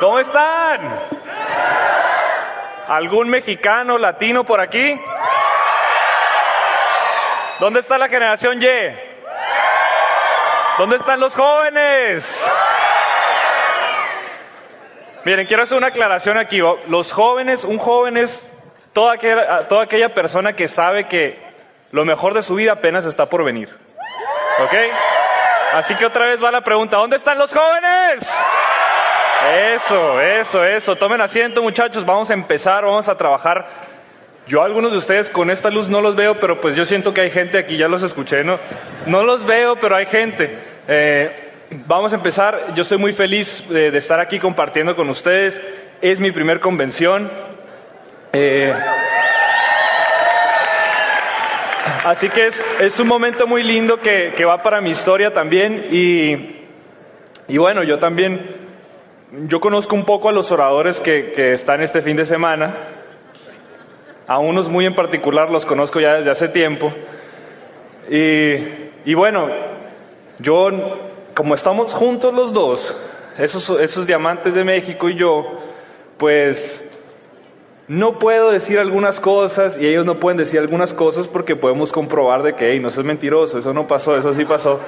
¿Cómo están? ¿Algún mexicano, latino por aquí? ¿Dónde está la generación Y? ¿Dónde están los jóvenes? Miren, quiero hacer una aclaración aquí. Los jóvenes, un joven es toda aquella, toda aquella persona que sabe que lo mejor de su vida apenas está por venir. ¿Ok? Así que otra vez va la pregunta, ¿dónde están los jóvenes? Eso, eso, eso. Tomen asiento muchachos, vamos a empezar, vamos a trabajar. Yo algunos de ustedes con esta luz no los veo, pero pues yo siento que hay gente aquí, ya los escuché, ¿no? No los veo, pero hay gente. Eh, vamos a empezar. Yo estoy muy feliz de, estar aquí compartiendo con ustedes. Es mi primer convención. Eh, así que es, es, un momento muy lindo que, que, va para mi historia también. Y, y bueno, yo también yo conozco un poco a los oradores que, que, están este fin de semana. A unos muy en particular los conozco ya desde hace tiempo. Y, bueno, yo, como estamos juntos los dos, esos, esos diamantes de México y yo, pues no puedo decir algunas cosas y ellos no pueden decir algunas cosas porque podemos comprobar de que hey, no es mentiroso, eso no pasó, eso sí pasó.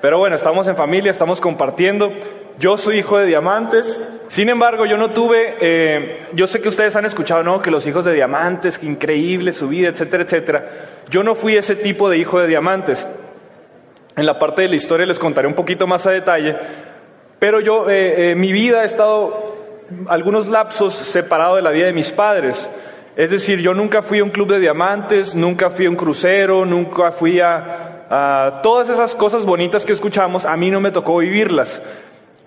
Pero bueno, estamos en familia, estamos compartiendo. Yo soy hijo de diamantes. Sin embargo, yo no tuve, eh, yo sé que ustedes han escuchado, ¿no? Que los hijos de diamantes, que increíble su vida, etcétera, etcétera. Yo no fui ese tipo de hijo de diamantes. En la parte de la historia les contaré un poquito más a detalle. Pero yo, eh, eh, mi vida ha estado algunos lapsos separado de la vida de mis padres. Es decir, yo nunca fui a un club de diamantes, nunca fui a un crucero, nunca fui a, todas esas cosas bonitas que escuchamos, a mí no me tocó vivirlas.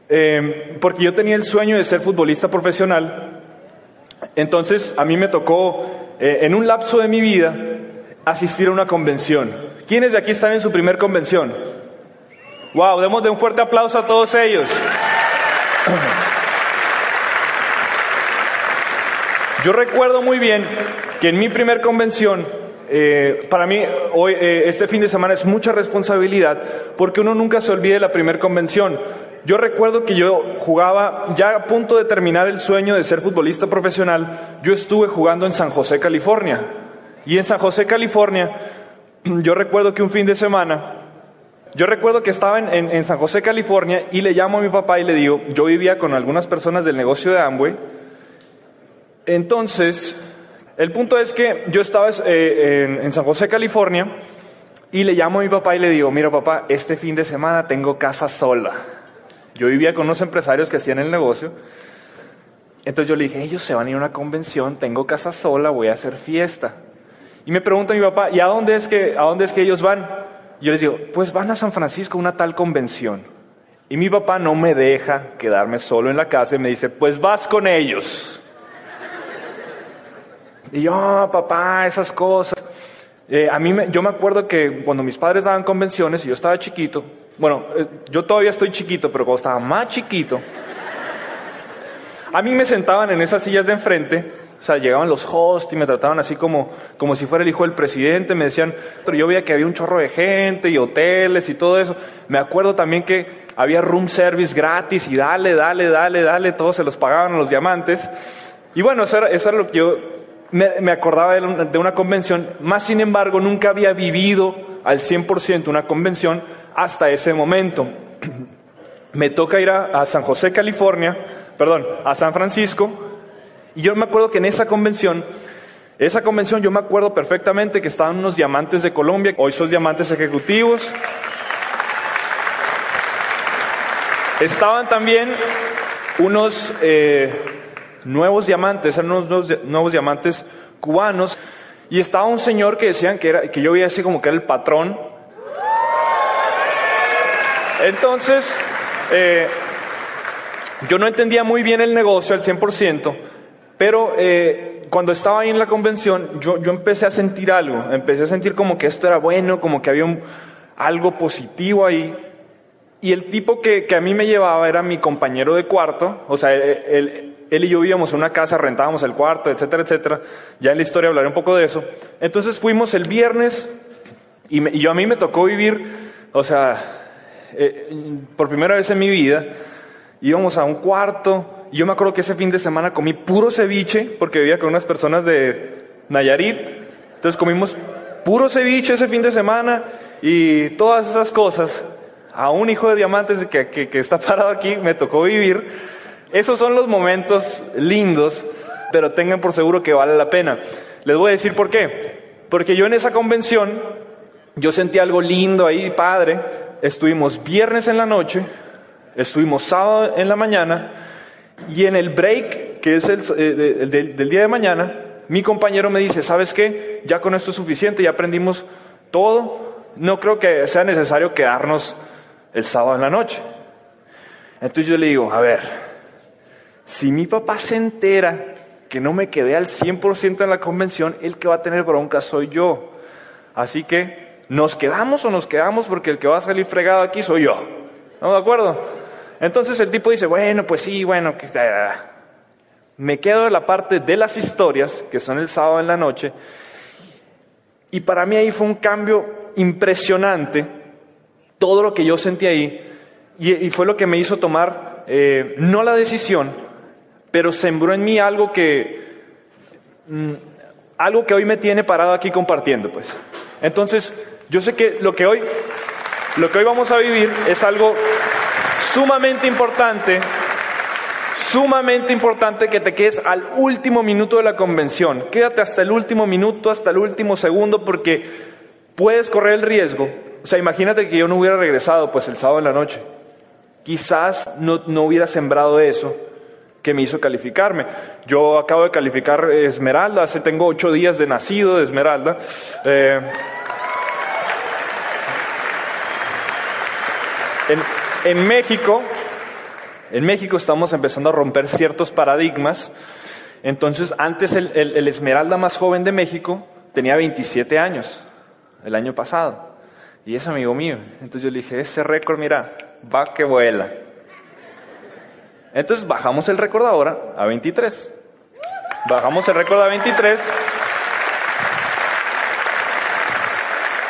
Eh, porque yo tenía el sueño de ser futbolista profesional. Entonces a mí me tocó, eh, en un lapso de mi vida, asistir a una convención. ¿Quiénes de aquí están en su primer convención? Wow, demos de un fuerte aplauso a todos ellos. Yo recuerdo muy bien que en mi primer convención, eh, para mí hoy, este fin de semana es mucha responsabilidad porque uno nunca se olvide de la primera convención. Yo recuerdo que yo jugaba, ya a punto de terminar el sueño de ser futbolista profesional, yo estuve jugando en San José, California. Y en San José, California, yo recuerdo que un fin de semana, yo recuerdo que estaba en, San José, California, y le llamo a mi papá y le digo, yo vivía con algunas personas del negocio de Amway. Entonces, el punto es que yo estaba eh, en San José, California, y le llamo a mi papá y le digo, mira papá, este fin de semana tengo casa sola. Yo vivía con unos empresarios que hacían el negocio. Entonces yo le dije, ellos se van a ir a una convención, tengo casa sola, voy a hacer fiesta. Y me pregunta mi papá, ¿y a dónde es que, a dónde es que ellos van? Yo les digo, pues van a San Francisco a una tal convención. Y mi papá no me deja quedarme solo en la casa y me dice, pues vas con ellos. Y yo, oh, papá, esas cosas. Eh, a mí me, yo me acuerdo que cuando mis padres daban convenciones y yo estaba chiquito, bueno, eh, yo todavía estoy chiquito, pero cuando estaba más chiquito, a mí me sentaban en esas sillas de enfrente, o sea, llegaban los hosts y me trataban así como, como si fuera el hijo del presidente, me decían, pero yo veía que había un chorro de gente y hoteles y todo eso. Me acuerdo también que había room service gratis y dale, dale, dale, dale, todos se los pagaban los diamantes. Y bueno, eso era, eso era lo que yo me, acordaba de una convención, más sin embargo nunca había vivido al 100% una convención hasta ese momento. Me toca ir a, San José, California, perdón, a San Francisco, y yo me acuerdo que en esa convención, esa convención yo me acuerdo perfectamente que estaban unos diamantes de Colombia, hoy son diamantes ejecutivos. Estaban también unos eh, nuevos diamantes, eran unos nuevos, diamantes cubanos, y estaba un señor que decían que, era, que yo veía así como que era el patrón entonces, eh, yo no entendía muy bien el negocio al 100%, pero eh, cuando estaba ahí en la convención, yo, yo, empecé a sentir algo, empecé a sentir como que esto era bueno, como que había algo positivo ahí. Y el tipo que, que, a mí me llevaba era mi compañero de cuarto, o sea, él, él, y yo vivíamos en una casa, rentábamos el cuarto, etcétera, etcétera. Ya en la historia hablaré un poco de eso. Entonces fuimos el viernes y, y yo a mí me tocó vivir, o sea, eh, por primera vez en mi vida, íbamos a un cuarto y yo me acuerdo que ese fin de semana comí puro ceviche, porque vivía con unas personas de Nayarit, entonces comimos puro ceviche ese fin de semana y todas esas cosas. A un hijo de diamantes que, que, que está parado aquí me tocó vivir. Esos son los momentos lindos, pero tengan por seguro que vale la pena. Les voy a decir por qué. Porque yo en esa convención, yo sentí algo lindo ahí, padre. Estuvimos viernes en la noche, estuvimos sábado en la mañana, y en el break, que es el, eh, del, del día de mañana, mi compañero me dice, ¿sabes qué? Ya con esto es suficiente, ya aprendimos todo. No creo que sea necesario quedarnos el sábado en la noche. Entonces yo le digo, a ver, si mi papá se entera que no me quedé al 100% en la convención, el que va a tener bronca soy yo. Así que, ¿nos quedamos o nos quedamos? Porque el que va a salir fregado aquí soy yo. ¿Estamos de acuerdo? Entonces el tipo dice, bueno, pues sí, bueno, que, me quedo de la parte de las historias, que son el sábado en la noche, y para mí ahí fue un cambio impresionante, todo lo que yo sentí ahí, y, fue lo que me hizo tomar, eh, no la decisión, pero sembró en mí algo que, mm, algo que hoy me tiene parado aquí compartiendo, pues. Entonces, yo sé que lo que hoy, lo que hoy vamos a vivir es algo sumamente importante, sumamente importante que te quedes al último minuto de la convención. Quédate hasta el último minuto, hasta el último segundo, porque puedes correr el riesgo. O sea, imagínate que yo no hubiera regresado pues el sábado en la noche. Quizás no, no hubiera sembrado eso que me hizo calificarme. Yo acabo de calificar Esmeralda, hace tengo ocho días de nacido de Esmeralda. Eh, en, México, en México estamos empezando a romper ciertos paradigmas. Entonces, antes el, el, Esmeralda más joven de México tenía 27 años, el año pasado. Y es amigo mío. Entonces yo le dije, ese récord, mira, va que vuela. Entonces bajamos el récord ahora a 23. Bajamos el récord a 23.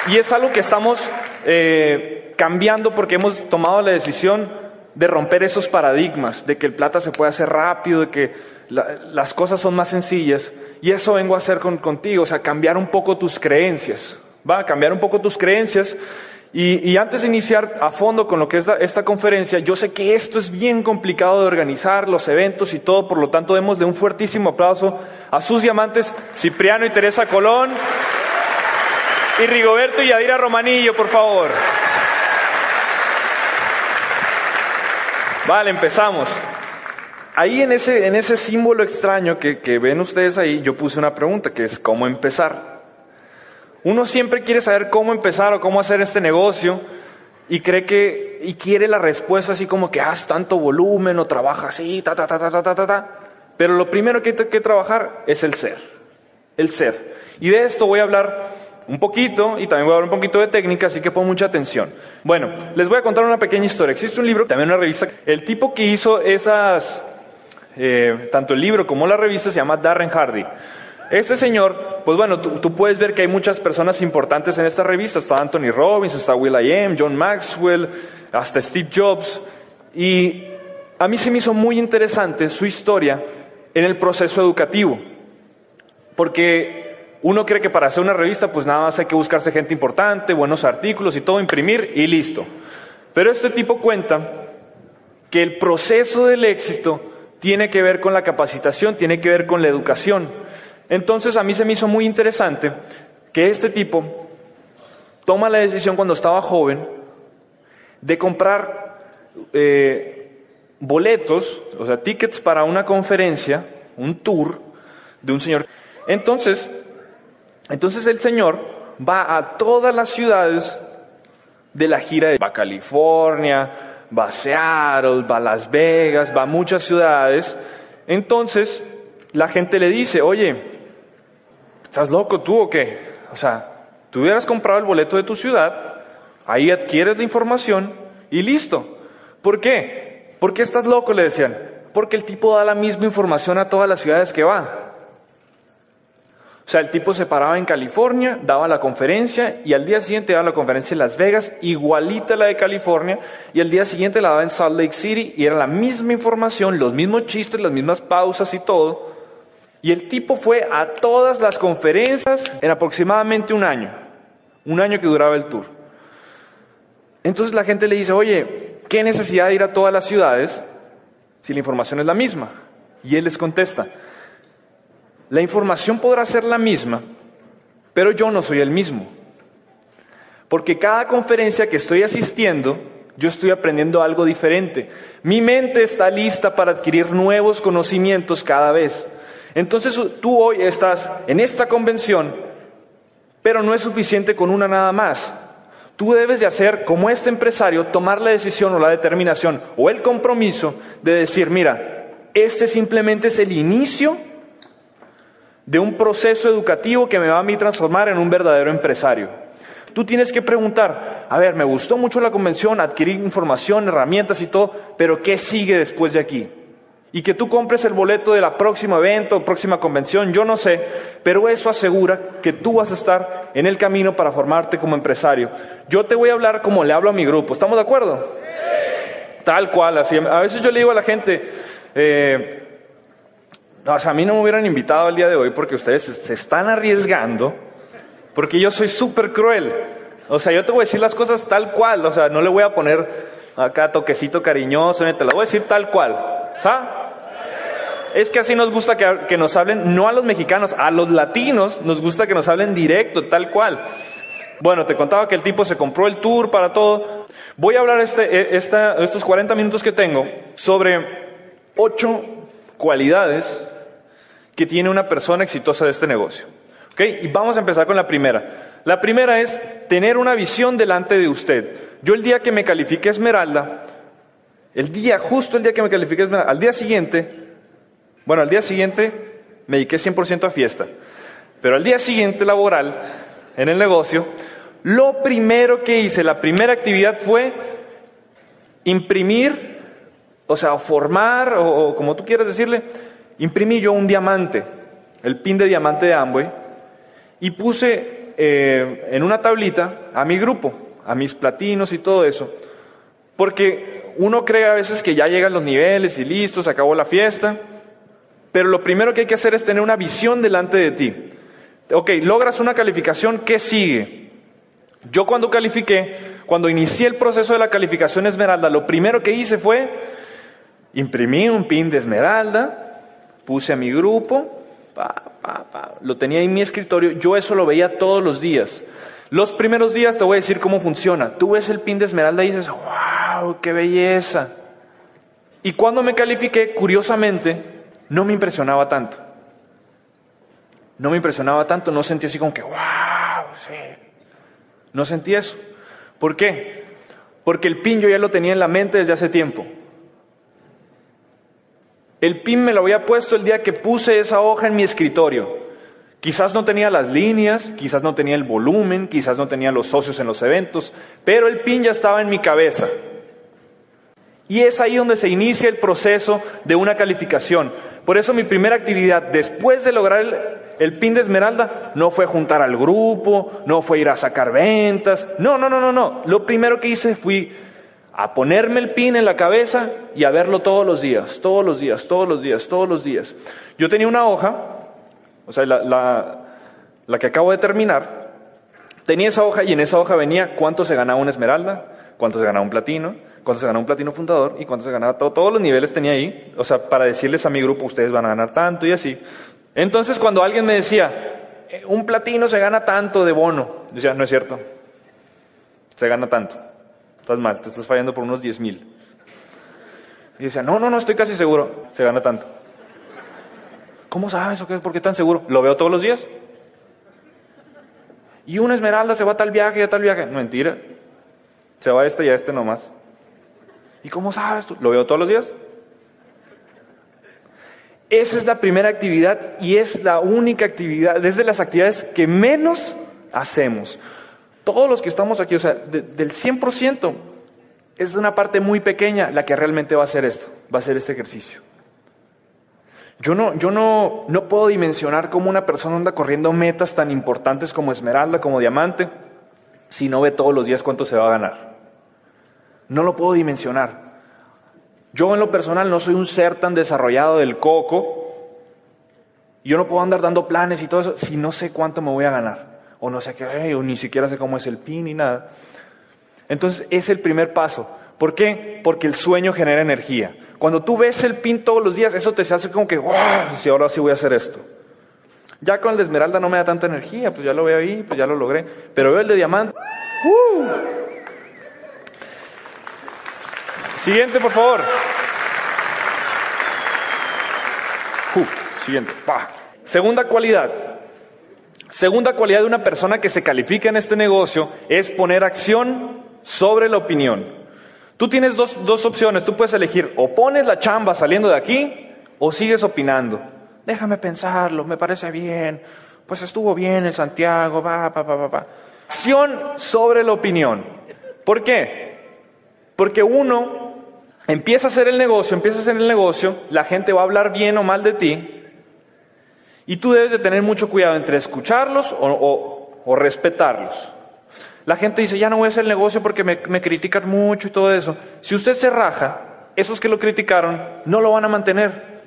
Y es algo que estamos eh, cambiando porque hemos tomado la decisión de romper esos paradigmas, de que el plata se puede hacer rápido, de que las cosas son más sencillas. Y eso vengo a hacer con, contigo, o sea, cambiar un poco tus creencias. Va a cambiar un poco tus creencias y, antes de iniciar a fondo con lo que es esta conferencia, yo sé que esto es bien complicado de organizar, los eventos y todo, por lo tanto, démosle un fuertísimo aplauso a sus diamantes, Cipriano y Teresa Colón, y Rigoberto y Yadira Romanillo, por favor. Vale, empezamos. Ahí en ese, en ese símbolo extraño que, que ven ustedes ahí, yo puse una pregunta, que es ¿cómo empezar? Uno siempre quiere saber cómo empezar o cómo hacer este negocio y cree que, y quiere la respuesta así como que haz tanto volumen o trabaja así, ta, ta, ta, ta, ta, ta, ta. Pero lo primero que hay que trabajar es el ser, el ser. Y de esto voy a hablar un poquito y también voy a hablar un poquito de técnica, así que pon mucha atención. Bueno, les voy a contar una pequeña historia. Existe un libro, también una revista. El tipo que hizo esas, eh, tanto el libro como la revista se llama Darren Hardy. Este señor, pues bueno, tú, puedes ver que hay muchas personas importantes en esta revista. Está Anthony Robbins, está Will I John Maxwell, hasta Steve Jobs. Y a mí se me hizo muy interesante su historia en el proceso educativo. Porque uno cree que para hacer una revista, pues nada más hay que buscarse gente importante, buenos artículos y todo, imprimir y listo. Pero este tipo cuenta que el proceso del éxito tiene que ver con la capacitación, tiene que ver con la educación. Entonces a mí se me hizo muy interesante que este tipo toma la decisión cuando estaba joven de comprar eh, boletos, o sea, tickets para una conferencia, un tour de un señor. Entonces, entonces el señor va a todas las ciudades de la gira, va a California, va a Seattle, va a Las Vegas, va a muchas ciudades. Entonces, la gente le dice, oye, ¿Estás loco tú o qué? O sea, tú hubieras comprado el boleto de tu ciudad, ahí adquieres la información y listo. ¿Por qué? ¿Por qué estás loco? Le decían. Porque el tipo da la misma información a todas las ciudades que va. O sea, el tipo se paraba en California, daba la conferencia y al día siguiente daba la conferencia en Las Vegas, igualita a la de California, y al día siguiente la daba en Salt Lake City y era la misma información, los mismos chistes, las mismas pausas y todo. Y el tipo fue a todas las conferencias en aproximadamente un año, un año que duraba el tour. Entonces la gente le dice, oye, ¿qué necesidad de ir a todas las ciudades si la información es la misma? Y él les contesta, la información podrá ser la misma, pero yo no soy el mismo. Porque cada conferencia que estoy asistiendo, yo estoy aprendiendo algo diferente. Mi mente está lista para adquirir nuevos conocimientos cada vez. Entonces tú hoy estás en esta convención, pero no es suficiente con una nada más. Tú debes de hacer, como este empresario, tomar la decisión o la determinación o el compromiso de decir, mira, este simplemente es el inicio de un proceso educativo que me va a mí transformar en un verdadero empresario. Tú tienes que preguntar, a ver, me gustó mucho la convención, adquirir información, herramientas y todo, pero ¿qué sigue después de aquí? Y que tú compres el boleto de la próxima evento, próxima convención, yo no sé, pero eso asegura que tú vas a estar en el camino para formarte como empresario. Yo te voy a hablar como le hablo a mi grupo, ¿estamos de acuerdo? Tal cual, así. A veces yo le digo a la gente, eh, o sea, a mí no me hubieran invitado el día de hoy porque ustedes se están arriesgando, porque yo soy súper cruel. O sea, yo te voy a decir las cosas tal cual, o sea, no le voy a poner acá toquecito cariñoso, te la voy a decir tal cual. ¿Sabes? Es que así nos gusta que, nos hablen, no a los mexicanos, a los latinos nos gusta que nos hablen directo, tal cual. Bueno, te contaba que el tipo se compró el tour para todo. Voy a hablar este, e, estos 40 minutos que tengo sobre ocho cualidades que tiene una persona exitosa de este negocio. ¿Ok? Y vamos a empezar con la primera. La primera es tener una visión delante de usted. Yo el día que me califique Esmeralda, el día, justo el día que me Esmeralda, al día siguiente, bueno, al día siguiente me dediqué 100% a fiesta, pero al día siguiente laboral, en el negocio, lo primero que hice, la primera actividad fue imprimir, o sea, formar, o, o como tú quieras decirle, imprimí yo un diamante, el pin de diamante de Amway, y puse eh, en una tablita a mi grupo, a mis platinos y todo eso, porque uno cree a veces que ya llegan los niveles y listo, se acabó la fiesta, pero lo primero que hay que hacer es tener una visión delante de ti. Ok, logras una calificación, ¿qué sigue? Yo cuando califiqué, cuando inicié el proceso de la calificación Esmeralda, lo primero que hice fue imprimir un pin de Esmeralda, puse a mi grupo, lo tenía en mi escritorio, yo eso lo veía todos los días. Los primeros días te voy a decir cómo funciona. Tú ves el pin de esmeralda y dices, wow, qué belleza. Y cuando me califiqué, curiosamente, no me impresionaba tanto. No me impresionaba tanto, no sentí así como que, wow, sí. No sentí eso. ¿Por qué? Porque el pin yo ya lo tenía en la mente desde hace tiempo. El pin me lo había puesto el día que puse esa hoja en mi escritorio. Quizás no tenía las líneas, quizás no tenía el volumen, quizás no tenía los socios en los eventos, pero el pin ya estaba en mi cabeza. Y es ahí donde se inicia el proceso de una calificación. Por eso mi primera actividad después de lograr el, pin de Esmeralda no fue juntar al grupo, no fue ir a sacar ventas, no, no, no, no, no. Lo primero que hice fui a ponerme el pin en la cabeza y a verlo todos los días, todos los días, todos los días, todos los días. Yo tenía una hoja, o sea, la, la, que acabo de terminar, tenía esa hoja y en esa hoja venía cuánto se ganaba una esmeralda, cuánto se ganaba un platino, cuánto se ganaba un platino fundador y cuánto se ganaba todo. Todos los niveles tenía ahí, o sea, para decirles a mi grupo, ustedes van a ganar tanto y así. Entonces, cuando alguien me decía, eh, un platino se gana tanto de bono, decía, no es cierto, se gana tanto. Estás mal, te estás fallando por unos 10 mil. Y decía, no, no, no, estoy casi seguro. Se gana tanto. ¿Cómo sabes o qué? ¿Por qué tan seguro? Lo veo todos los días. Y una esmeralda se va a tal viaje y a tal viaje. Mentira. Se va a este y a este nomás. ¿Y cómo sabes tú? Lo veo todos los días. Esa es la primera actividad y es la única actividad, es de las actividades que menos hacemos. Todos los que estamos aquí, o sea, del 100%, es una parte muy pequeña la que realmente va a hacer esto, va a hacer este ejercicio. Yo no, yo no, no puedo dimensionar cómo una persona anda corriendo metas tan importantes como Esmeralda, como Diamante, si no ve todos los días cuánto se va a ganar. No lo puedo dimensionar. Yo en lo personal no soy un ser tan desarrollado del coco. Yo no puedo andar dando planes y todo eso si no sé cuánto me voy a ganar. O no sé qué, o ni siquiera sé cómo es el PIN ni nada. Entonces es el primer paso. ¿Por qué? Porque el sueño genera energía. Cuando tú ves el pin todos los días, eso te hace como que, wow, si ahora sí voy a hacer esto. Ya con el de esmeralda no me da tanta energía, pues ya lo veo ahí, pues ya lo logré. Pero veo el de diamante. ¡uh! Siguiente, por favor. Siguiente. Segunda cualidad. Segunda cualidad de una persona que se califica en este negocio es poner acción sobre la opinión. Tú tienes dos, dos opciones, tú puedes elegir o pones la chamba saliendo de aquí o sigues opinando. Déjame pensarlo, me parece bien, pues estuvo bien en Santiago, va, va, va, va, va. Sobre la opinión. ¿Por qué? Porque uno empieza a hacer el negocio, empieza a hacer el negocio, la gente va a hablar bien o mal de ti, y tú debes de tener mucho cuidado entre escucharlos o, o respetarlos. La gente dice, ya no voy a hacer el negocio porque me, critican mucho y todo eso. Si usted se raja, esos que lo criticaron no lo van a mantener.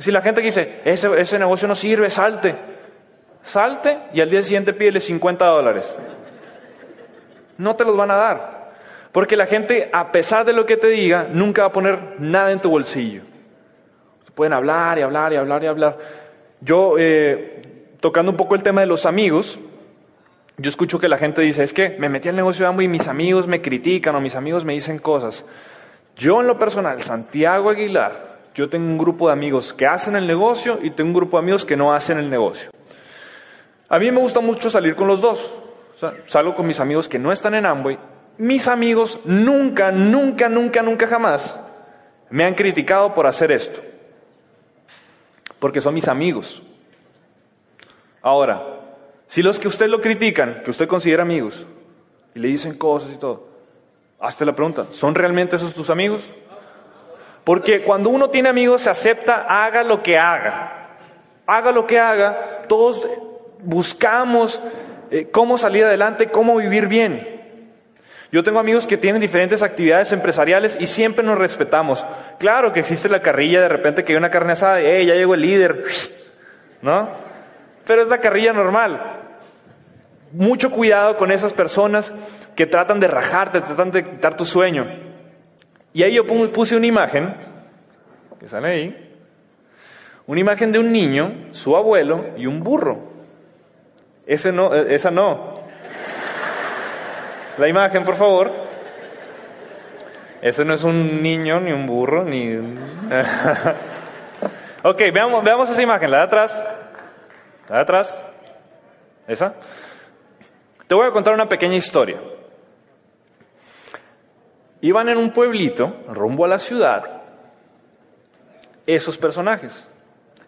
Si la gente dice, ese, ese negocio no sirve, salte. Salte y al día siguiente pídele 50 dólares. No te los van a dar. Porque la gente, a pesar de lo que te diga, nunca va a poner nada en tu bolsillo. Pueden hablar y hablar y hablar y hablar. Yo, eh, tocando un poco el tema de los amigos, yo escucho que la gente dice, es que me metí al negocio de Amway y mis amigos me critican o mis amigos me dicen cosas. Yo en lo personal, Santiago Aguilar, yo tengo un grupo de amigos que hacen el negocio y tengo un grupo de amigos que no hacen el negocio. A mí me gusta mucho salir con los dos. salgo con mis amigos que no están en Amway. Mis amigos nunca, nunca, nunca, nunca jamás me han criticado por hacer esto. Porque son mis amigos. Ahora, si los que usted lo critican, que usted considera amigos, y le dicen cosas y todo, hazte la pregunta, ¿son realmente esos tus amigos? Porque cuando uno tiene amigos se acepta, haga lo que haga. Haga lo que haga, todos buscamos eh, cómo salir adelante, cómo vivir bien. Yo tengo amigos que tienen diferentes actividades empresariales y siempre nos respetamos. Claro que existe la carrilla de repente que hay una carne asada, y ya llegó el líder, ¿no? Pero es la carrilla normal. Mucho cuidado con esas personas que tratan de rajarte, tratan de quitar tu sueño. Y ahí yo puse una imagen, que sale ahí, una imagen de un niño, su abuelo y un burro. No, eh, esa no. La imagen, por favor. Ese no es un niño, ni un burro, ni... ok, veamos, veamos esa imagen, la de atrás. La de atrás. ¿Esa? Te voy a contar una pequeña historia. Iban en un pueblito, rumbo a la ciudad, esos personajes.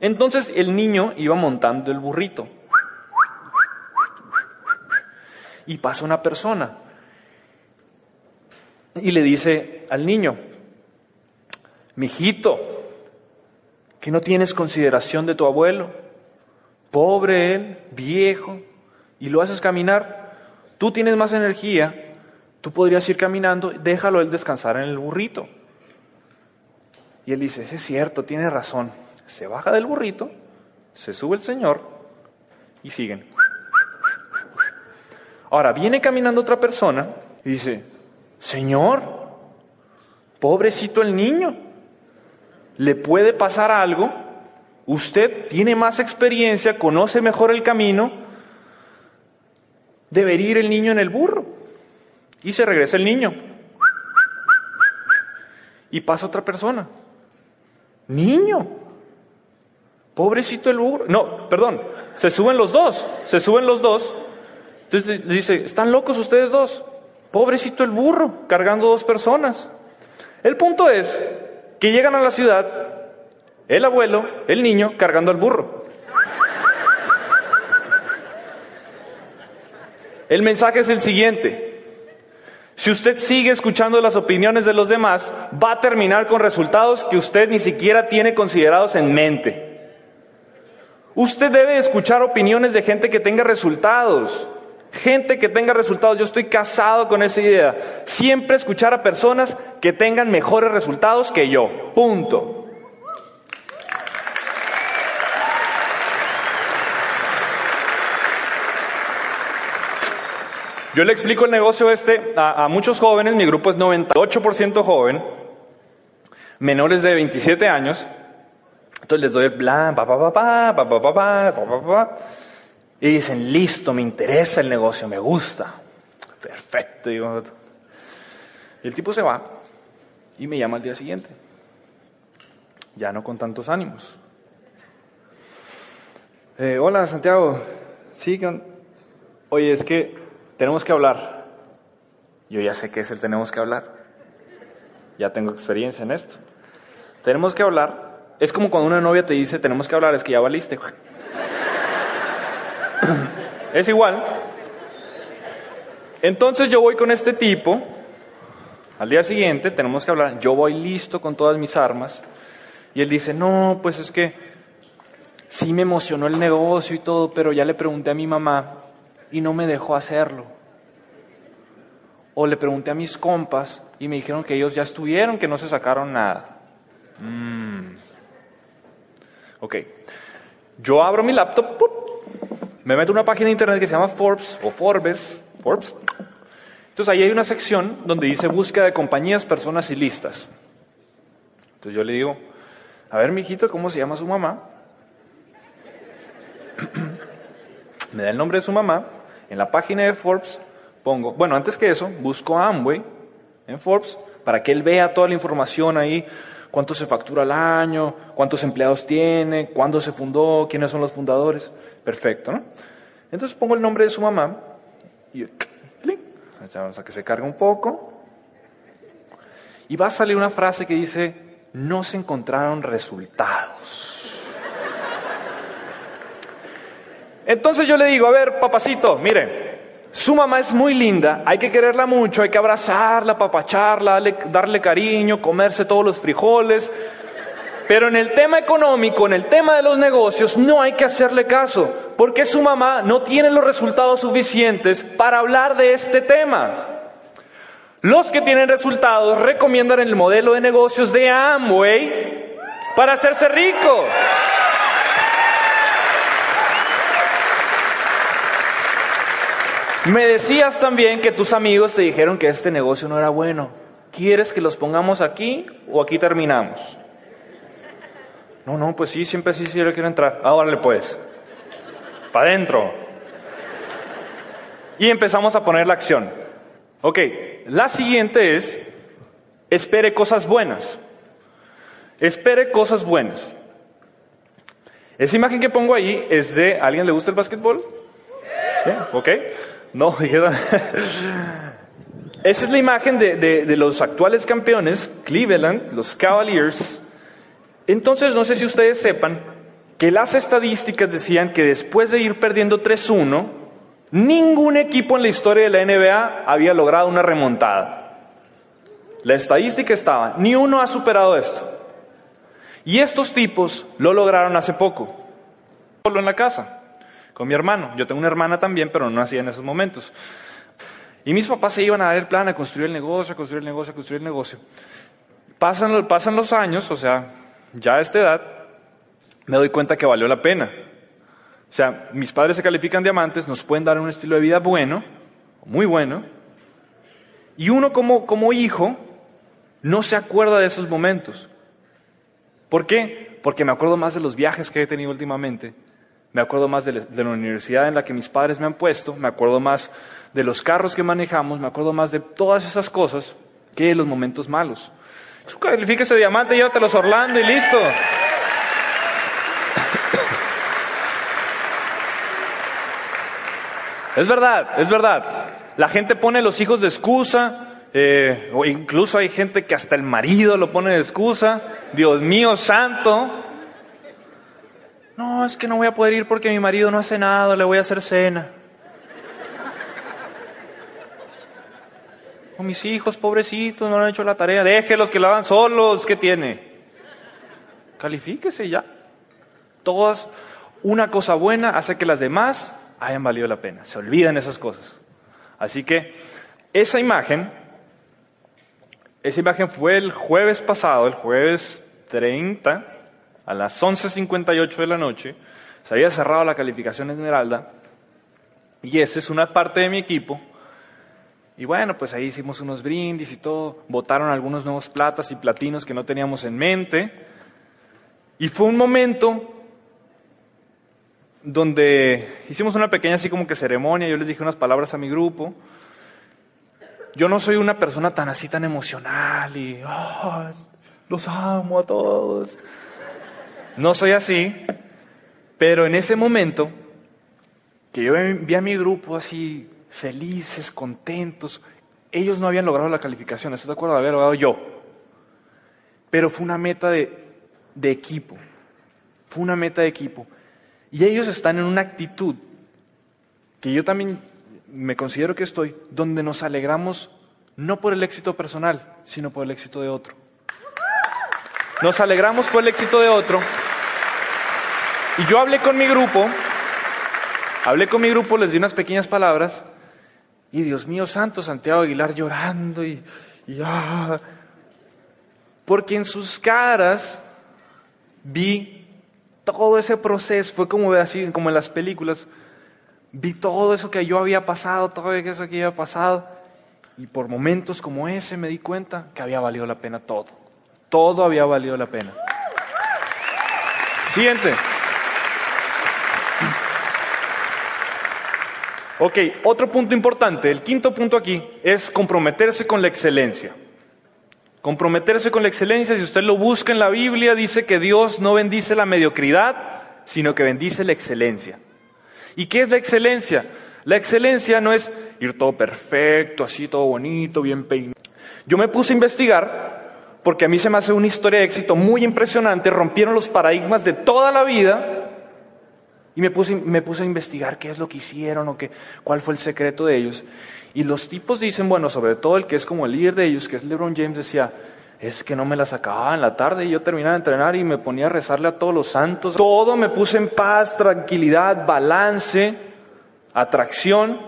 Entonces el niño iba montando el burrito. Y pasa una persona. Y le dice al niño, mijito, que no tienes consideración de tu abuelo, pobre él, viejo, y lo haces caminar Tú tienes más energía, tú podrías ir caminando, déjalo él descansar en el burrito. Y él dice, es cierto, tiene razón. Se baja del burrito, se sube el Señor y siguen. Ahora viene caminando otra persona y dice, Señor, pobrecito el niño, ¿le puede pasar algo? Usted tiene más experiencia, conoce mejor el camino, Debería ir el niño en el burro. Y se regresa el niño. Y pasa otra persona. Niño. Pobrecito el burro. No, perdón. Se suben los dos. Se suben los dos. Entonces dice, ¿están locos ustedes dos? Pobrecito el burro, cargando dos personas. El punto es que llegan a la ciudad el abuelo, el niño, cargando al burro. El mensaje es el siguiente. Si usted sigue escuchando las opiniones de los demás, va a terminar con resultados que usted ni siquiera tiene considerados en mente. Usted debe escuchar opiniones de gente que tenga resultados. Gente que tenga resultados. Yo estoy casado con esa idea. Siempre escuchar a personas que tengan mejores resultados que yo. Punto. Yo le explico el negocio este a, muchos jóvenes, mi grupo es 98% joven, menores de 27 años. Entonces les doy el plan, pa, pa, pa, pa, pa, pa, pa, pa, pa, y dicen, listo, me interesa el negocio, me gusta. Perfecto. Y el tipo se va y me llama al día siguiente. Ya no con tantos ánimos. Eh, hola, Santiago. Sí, oye, es que tenemos que hablar. Yo ya sé qué es el tenemos que hablar. Ya tengo experiencia en esto. Tenemos que hablar. Es como cuando una novia te dice, tenemos que hablar, es que ya valiste. es igual. Entonces yo voy con este tipo. Al día siguiente tenemos que hablar. Yo voy listo con todas mis armas. Y él dice, no, pues es que sí me emocionó el negocio y todo, pero ya le pregunté a mi mamá y no me dejó hacerlo. O le pregunté a mis compas y me dijeron que ellos ya estuvieron, que no se sacaron nada. Mm. Ok. Yo abro mi laptop, me meto en una página de internet que se llama Forbes o Forbes. Forbes. Entonces ahí hay una sección donde dice búsqueda de compañías, personas y listas. Entonces yo le digo, a ver, mijito, ¿cómo se llama su mamá? me da el nombre de su mamá en la página de Forbes pongo, bueno, antes que eso, busco a Amway en Forbes para que él vea toda la información ahí, cuánto se factura al año, cuántos empleados tiene, cuándo se fundó, quiénes son los fundadores. Perfecto, ¿no? Entonces pongo el nombre de su mamá y vamos a que se cargue un poco. Y va a salir una frase que dice, no se encontraron resultados. Entonces yo le digo, a ver, papacito, mire, su mamá es muy linda, hay que quererla mucho, hay que abrazarla, apapacharla, darle, cariño, comerse todos los frijoles. Pero en el tema económico, en el tema de los negocios, no hay que hacerle caso, porque su mamá no tiene los resultados suficientes para hablar de este tema. Los que tienen resultados recomiendan el modelo de negocios de Amway para hacerse rico. Me decías también que tus amigos te dijeron que este negocio no era bueno. ¿Quieres que los pongamos aquí o aquí terminamos? No, no, pues sí, siempre sí, sí, quiero entrar. Ahora pues. Para adentro. Y empezamos a poner la acción. Ok, la siguiente es, espere cosas buenas. Espere cosas buenas. Esa imagen que pongo ahí es de, ¿alguien le gusta el básquetbol? ¿Sí? Ok. No, Esa es la imagen de, los actuales campeones, Cleveland, los Cavaliers. Entonces, no sé si ustedes sepan que las estadísticas decían que después de ir perdiendo 3-1, ningún equipo en la historia de la NBA había logrado una remontada. La estadística estaba, ni uno ha superado esto. Y estos tipos lo lograron hace poco, solo en la casa con mi hermano. Yo tengo una hermana también, pero no nacía en esos momentos. Y mis papás se iban a dar el plan a construir el negocio, a construir el negocio, a construir el negocio. Pasan, los años, o sea, ya a esta edad, me doy cuenta que valió la pena. O sea, mis padres se califican diamantes, nos pueden dar un estilo de vida bueno, muy bueno, y uno como hijo no se acuerda de esos momentos. ¿Por qué? Porque me acuerdo más de los viajes que he tenido últimamente me acuerdo más de la, universidad en la que mis padres me han puesto, me acuerdo más de los carros que manejamos, me acuerdo más de todas esas cosas que de los momentos malos. Califica ese diamante, llévatelos Orlando y listo. Es verdad, es verdad. La gente pone a los hijos de excusa, eh, o incluso hay gente que hasta el marido lo pone de excusa. Dios mío santo. No, es que no voy a poder ir porque mi marido no hace nada, le voy a hacer cena. O mis hijos, pobrecitos, no han hecho la tarea. Déjelos que la hagan solos. ¿Qué tiene? Califíquese ya. Todas, una cosa buena hace que las demás hayan valido la pena. Se olvidan esas cosas. Así que esa imagen, esa imagen fue el jueves pasado, el jueves 30, a las 11.58 de la noche. Se había cerrado la calificación Esmeralda. Y esa es una parte de mi equipo y bueno, pues ahí hicimos unos brindis y todo, votaron algunos nuevos platas y platinos que no teníamos en mente. Y fue un momento donde hicimos una pequeña así como que ceremonia, yo les dije unas palabras a mi grupo. Yo no soy una persona tan así, tan emocional y los amo a todos. No soy así, pero en ese momento que yo vi a mi grupo así felices, contentos. Ellos no habían logrado la calificación, estoy de acuerdo de haber logrado yo. Pero fue una meta de, de equipo. Fue una meta de equipo. Y ellos están en una actitud que yo también me considero que estoy, donde nos alegramos no por el éxito personal, sino por el éxito de otro. Nos alegramos por el éxito de otro. Y yo hablé con mi grupo, hablé con mi grupo, les di unas pequeñas palabras y Dios mío santo, Santiago Aguilar llorando y, ah, porque en sus caras vi todo ese proceso, fue como así, como en las películas, vi todo eso que yo había pasado, todo eso que había pasado, y por momentos como ese me di cuenta que había valido la pena todo, todo había valido la pena. Siguiente. Ok, otro punto importante, el quinto punto aquí es comprometerse con la excelencia. Comprometerse con la excelencia, si usted lo busca en la Biblia, dice que Dios no bendice la mediocridad, sino que bendice la excelencia. ¿Y qué es la excelencia? La excelencia no es ir todo perfecto, así todo bonito, bien peinado. Yo me puse a investigar porque a mí se me hace una historia de éxito muy impresionante, rompieron los paradigmas de toda la vida y me puse, me puse a investigar qué es lo que hicieron o qué, cuál fue el secreto de ellos. Y los tipos dicen, bueno, sobre todo el que es como el líder de ellos, que es LeBron James, decía, es que no me la sacaba en la tarde y yo terminaba de entrenar y me ponía a rezarle a todos los santos. Todo me puse en paz, tranquilidad, balance, atracción,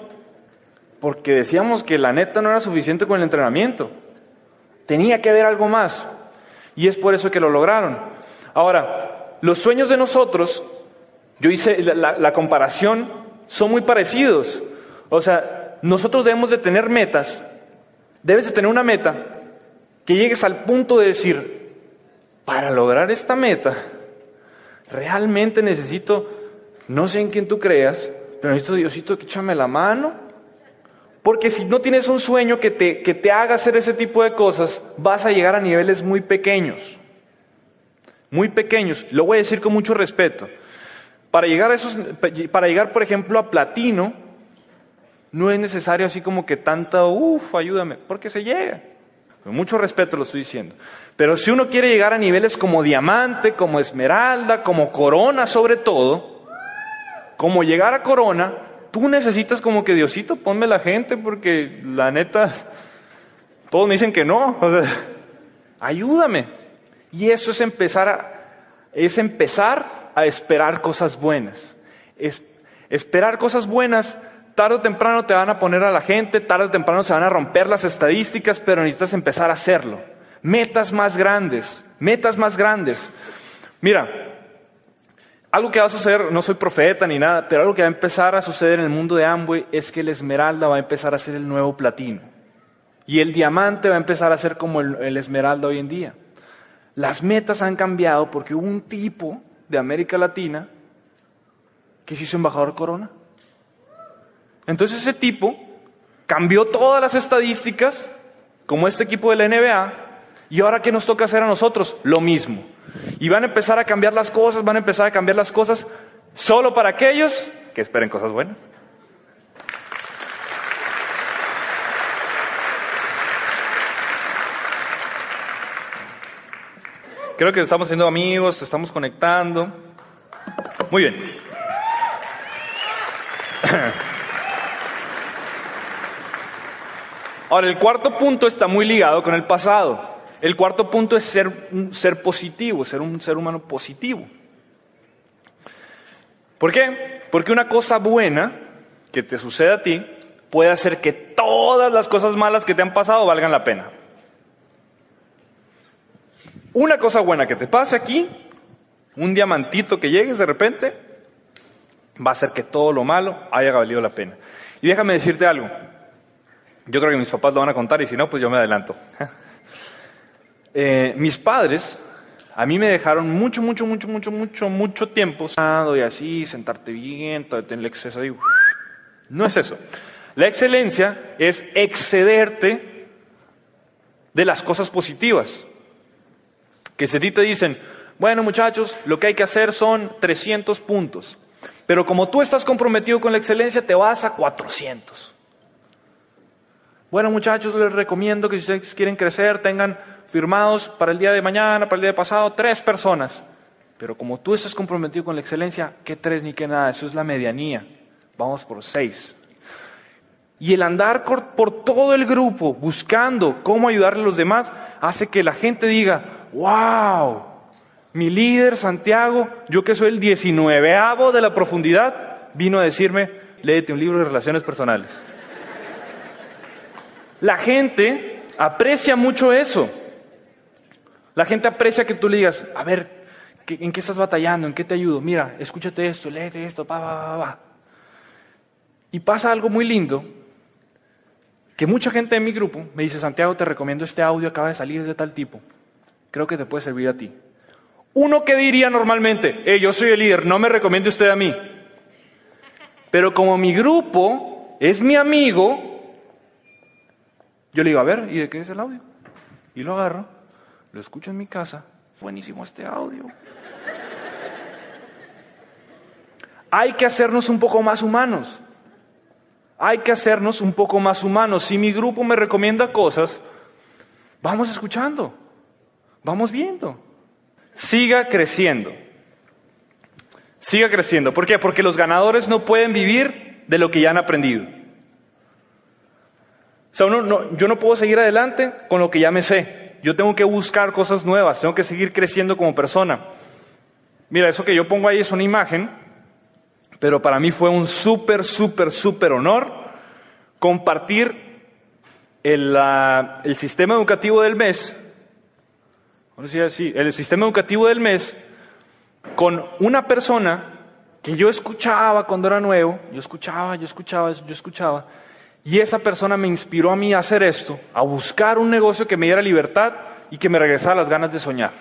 porque decíamos que la neta no era suficiente con el entrenamiento. Tenía que haber algo más. Y es por eso que lo lograron. Ahora, los sueños de nosotros yo hice la, comparación, son muy parecidos. O sea, nosotros debemos de tener metas, debes de tener una meta que llegues al punto de decir, para lograr esta meta, realmente necesito, no sé en quién tú creas, pero necesito Diosito que échame la mano. Porque si no tienes un sueño que te, que te haga hacer ese tipo de cosas, vas a llegar a niveles muy pequeños. Muy pequeños. Lo voy a decir con mucho respeto. Para llegar a esos, para llegar, por ejemplo, a platino, no es necesario así como que tanta, uff, ayúdame, porque se llega. Con mucho respeto lo estoy diciendo. Pero si uno quiere llegar a niveles como diamante, como esmeralda, como corona sobre todo, como llegar a corona, tú necesitas como que Diosito, ponme la gente, porque la neta, todos me dicen que no. ayúdame. Y eso es empezar a, es empezar a esperar cosas buenas. esperar cosas buenas, tarde o temprano te van a poner a la gente, tarde o temprano se van a romper las estadísticas, pero necesitas empezar a hacerlo. Metas más grandes, metas más grandes. Mira, algo que va a suceder, no soy profeta ni nada, pero algo que va a empezar a suceder en el mundo de Amway es que el esmeralda va a empezar a ser el nuevo platino. Y el diamante va a empezar a ser como el, el esmeralda hoy en día. Las metas han cambiado porque un tipo de América Latina que se hizo embajador Corona. Entonces ese tipo cambió todas las estadísticas, como este equipo de la NBA, y ahora ¿qué nos toca hacer a nosotros? Lo mismo. Y van a empezar a cambiar las cosas, van a empezar a cambiar las cosas solo para aquellos que esperen cosas buenas. Creo que estamos siendo amigos, estamos conectando. Muy bien. Ahora, el cuarto punto está muy ligado con el pasado. El cuarto punto es ser ser positivo, ser un ser humano positivo. ¿Por qué? Porque una cosa buena que te sucede a ti puede hacer que todas las cosas malas que te han pasado valgan la pena. Una cosa buena que te pase aquí, un diamantito que llegues de repente, va a hacer que todo lo malo haya valido la pena. Y déjame decirte algo. Yo creo que mis papás lo van a contar y si no, pues yo me adelanto. Eh, mis padres a mí me dejaron mucho, mucho, mucho, mucho, mucho, mucho tiempo y así, sentarte bien, tener el exceso de... No es eso. La excelencia es excederte de las cosas positivas. Que si a ti te dicen, bueno muchachos, lo que hay que hacer son 300 puntos. Pero como tú estás comprometido con la excelencia, te vas a 400. Bueno muchachos, les recomiendo que si ustedes quieren crecer, tengan firmados para el día de mañana, para el día de pasado, tres personas. Pero como tú estás comprometido con la excelencia, ¿qué tres ni qué nada? Eso es la medianía. Vamos por seis. Y el andar por todo el grupo buscando cómo ayudarle a los demás hace que la gente diga, wow, mi líder Santiago, yo que soy el 19 de la profundidad, vino a decirme, léete un libro de relaciones personales. La gente aprecia mucho eso. La gente aprecia que tú le digas, a ver, ¿en qué estás batallando? ¿En qué te ayudo? Mira, escúchate esto, léete esto, pa, pa, pa, pa. Y pasa algo muy lindo, que mucha gente de mi grupo me dice, Santiago, te recomiendo este audio, acaba de salir de tal tipo. Creo que te puede servir a ti. Uno que diría normalmente, eh, yo soy el líder, no me recomiende usted a mí. Pero como mi grupo es mi amigo, yo le digo, a ver, ¿y de qué es el audio? Y lo agarro, lo escucho en mi casa, buenísimo este audio. Hay que hacernos un poco más humanos. Hay que hacernos un poco más humanos. Si mi grupo me recomienda cosas, vamos escuchando, vamos viendo siga creciendo. Siga creciendo. ¿Por qué? Porque los ganadores no pueden vivir de lo que ya han aprendido. O sea, yo no puedo seguir adelante con lo que ya me sé. Yo tengo que buscar cosas nuevas, tengo que seguir creciendo como persona. Mira, eso que yo pongo ahí es una imagen, pero para mí fue un súper, súper, súper honor compartir el, el sistema educativo del mes el sistema educativo del mes con una persona que yo escuchaba cuando era nuevo, yo escuchaba, yo escuchaba, yo escuchaba, y esa persona me inspiró a mí a hacer esto, a buscar un negocio que me diera libertad y que me regresara las ganas de soñar.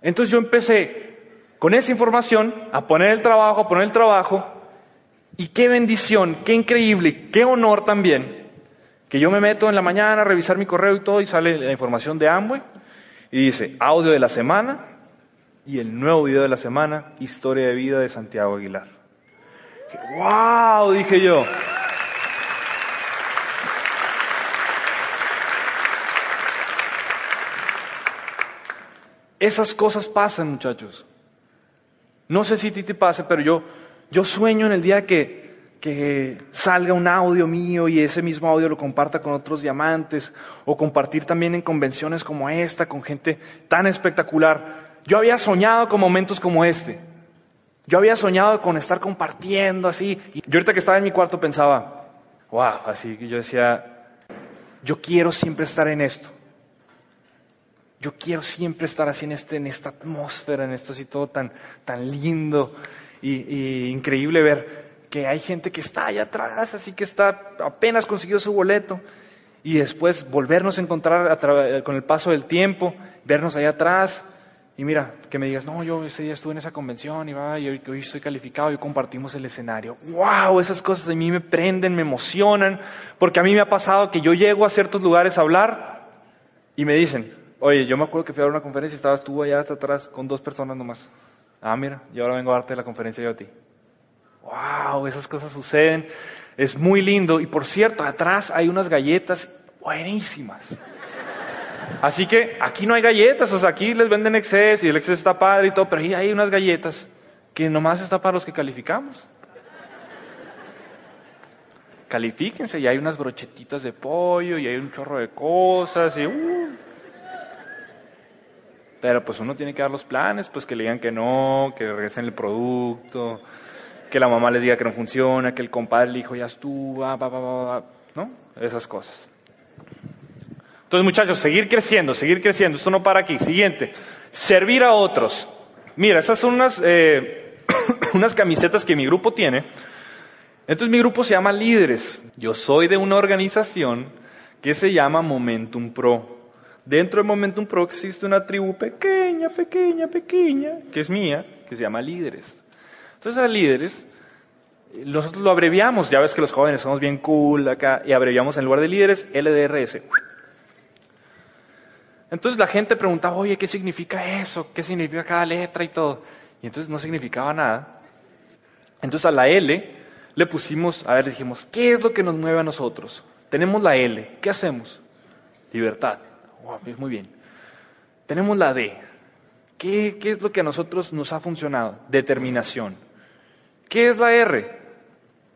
Entonces yo empecé con esa información a poner el trabajo, a poner el trabajo, y qué bendición, qué increíble, qué honor también, que yo me meto en la mañana a revisar mi correo y todo y sale la información de Amway y dice, audio de la semana y el nuevo video de la semana, historia de vida de Santiago Aguilar. ¡Wow! Dije yo. Esas cosas pasan, muchachos. No sé si a ti te pasa, pero yo, yo sueño en el día que que salga un audio mío y ese mismo audio lo comparta con otros diamantes o compartir también en convenciones como esta con gente tan espectacular. Yo había soñado con momentos como este. Yo había soñado con estar compartiendo así. Y yo ahorita que estaba en mi cuarto pensaba, wow, así que yo decía, yo quiero siempre estar en esto. Yo quiero siempre estar así en, este, en esta atmósfera, en esto así todo tan, tan lindo y increíble ver que hay gente que está allá atrás, así que está apenas consiguió su boleto, y después volvernos a encontrar con el paso del tiempo, vernos allá atrás, y mira, que me digas, no, yo ese día estuve en esa convención y, va, y hoy, hoy estoy calificado y compartimos el escenario. ¡Wow! Esas cosas a mí me prenden, me emocionan, porque a mí me ha pasado que yo llego a ciertos lugares a hablar y me dicen, oye, yo me acuerdo que fui a una conferencia y estabas tú allá hasta atrás con dos personas nomás. Ah, mira, y ahora vengo a darte la conferencia yo a ti wow, esas cosas suceden, es muy lindo. Y por cierto, atrás hay unas galletas buenísimas. Así que aquí no hay galletas, o sea, aquí les venden exceso y el exceso está padre y todo, pero ahí hay unas galletas que nomás está para los que calificamos. califíquense, y hay unas brochetitas de pollo, y hay un chorro de cosas, y... Uh. Pero pues uno tiene que dar los planes, pues que le digan que no, que regresen el producto, que la mamá les diga que no funciona, que el compadre le dijo ya estuvo, ¿no? Esas cosas. Entonces muchachos, seguir creciendo, seguir creciendo, esto no para aquí. Siguiente, servir a otros. Mira, esas son unas, eh, unas camisetas que mi grupo tiene. Entonces mi grupo se llama Líderes. Yo soy de una organización que se llama Momentum Pro. Dentro de Momentum Pro existe una tribu pequeña, pequeña, pequeña, que es mía, que se llama Líderes. Entonces a Líderes, nosotros lo abreviamos, ya ves que los jóvenes somos bien cool acá, y abreviamos en lugar de Líderes LDRS. Entonces la gente preguntaba, oye, ¿qué significa eso? ¿Qué significa cada letra y todo? Y entonces no significaba nada. Entonces a la L le pusimos, a ver, dijimos, ¿qué es lo que nos mueve a nosotros? Tenemos la L, ¿qué hacemos? Libertad. Muy bien. Tenemos la D. ¿Qué, ¿Qué es lo que a nosotros nos ha funcionado? Determinación. ¿Qué es la R?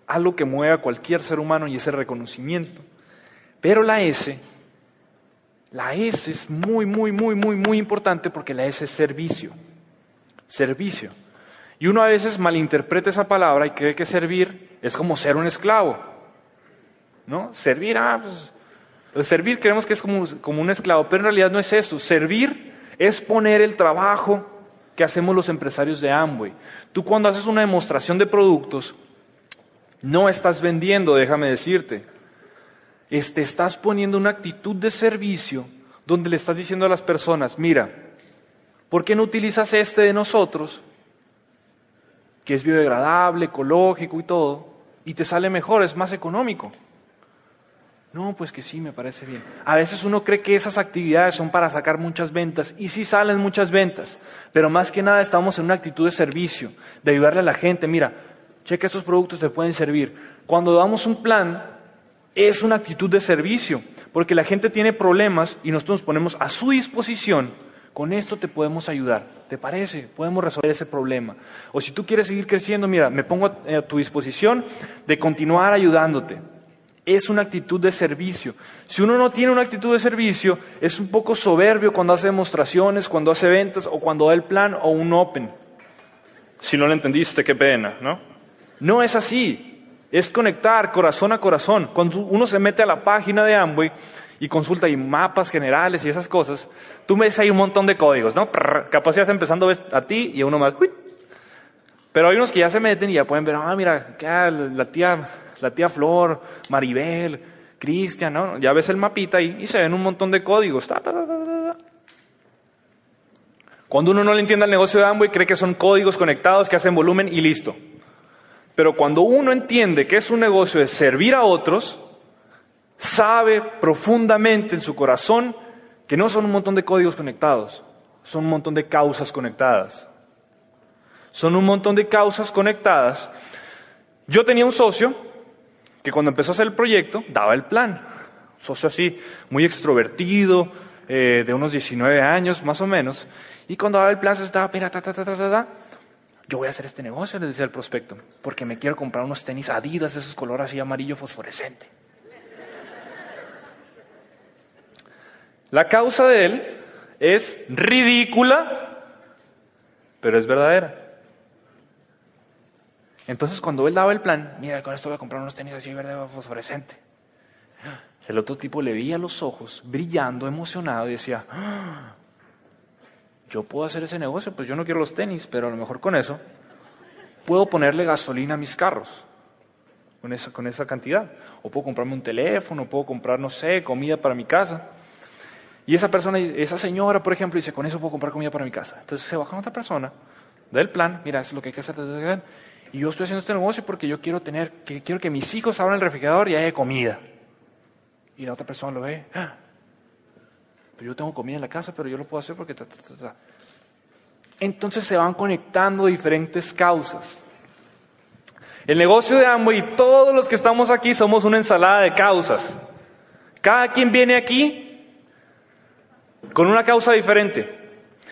Algo que mueve a cualquier ser humano y es el reconocimiento. Pero la S la S es muy, muy, muy, muy, muy importante porque la S es servicio. Servicio. Y uno a veces malinterpreta esa palabra y cree que servir es como ser un esclavo. ¿No? Servir, ah, pues, servir creemos que es como, como un esclavo, pero en realidad no es eso. Servir es poner el trabajo que hacemos los empresarios de Amway. Tú cuando haces una demostración de productos, no estás vendiendo, déjame decirte te estás poniendo una actitud de servicio donde le estás diciendo a las personas, mira, ¿por qué no utilizas este de nosotros, que es biodegradable, ecológico y todo, y te sale mejor, es más económico? No, pues que sí, me parece bien. A veces uno cree que esas actividades son para sacar muchas ventas, y sí salen muchas ventas, pero más que nada estamos en una actitud de servicio, de ayudarle a la gente, mira, cheque estos productos te pueden servir. Cuando damos un plan, es una actitud de servicio, porque la gente tiene problemas y nosotros nos ponemos a su disposición. Con esto te podemos ayudar. ¿Te parece? Podemos resolver ese problema. O si tú quieres seguir creciendo, mira, me pongo a, tu disposición de continuar ayudándote. Es una actitud de servicio. Si uno no tiene una actitud de servicio, es un poco soberbio cuando hace demostraciones, cuando hace ventas o cuando da el plan o un open. Si no lo entendiste, qué pena, ¿no? No es así es conectar corazón a corazón. Cuando uno se mete a la página de Amway y consulta y mapas generales y esas cosas, tú ves ahí un montón de códigos, ¿no? Capaz ya empezando a ti y a uno más. Pero hay unos que ya se meten y ya pueden ver, ah, mira, la tía, la tía Flor, Maribel, Cristian, ¿no? Ya ves el mapita ahí y se ven un montón de códigos. Cuando uno no le entiende el negocio de Amway, cree que son códigos conectados que hacen volumen y listo. Pero cuando uno entiende que es un negocio de servir a otros, sabe profundamente en su corazón que no son un montón de códigos conectados, son un montón de causas conectadas. Son un montón de causas conectadas. Yo tenía un socio que cuando empezó a hacer el proyecto daba el plan. Socio así, muy extrovertido, eh, de unos 19 años más o menos. Y cuando daba el plan se estaba, mira, ta, ta, ta, ta, ta, yo voy a hacer este negocio, le decía el prospecto, porque me quiero comprar unos tenis adidas de esos colores así amarillo fosforescente. La causa de él es ridícula, pero es verdadera. Entonces cuando él daba el plan, mira, con esto voy a comprar unos tenis así verde fosforescente. El otro tipo le veía los ojos brillando, emocionado y decía, ¡Ah! yo puedo hacer ese negocio, pues yo no quiero los tenis, pero a lo mejor con eso puedo ponerle gasolina a mis carros, con esa, con esa cantidad. O puedo comprarme un teléfono, puedo comprar, no sé, comida para mi casa. Y esa persona, esa señora, por ejemplo, dice, con eso puedo comprar comida para mi casa. Entonces se baja otra persona, da el plan, mira, eso es lo que hay que hacer. Y yo estoy haciendo este negocio porque yo quiero tener, quiero que mis hijos abran el refrigerador y haya comida. Y la otra persona lo ve, ¡Ah! Pero yo tengo comida en la casa, pero yo lo puedo hacer porque... Entonces se van conectando diferentes causas. El negocio de Amway todos los que estamos aquí somos una ensalada de causas. Cada quien viene aquí con una causa diferente,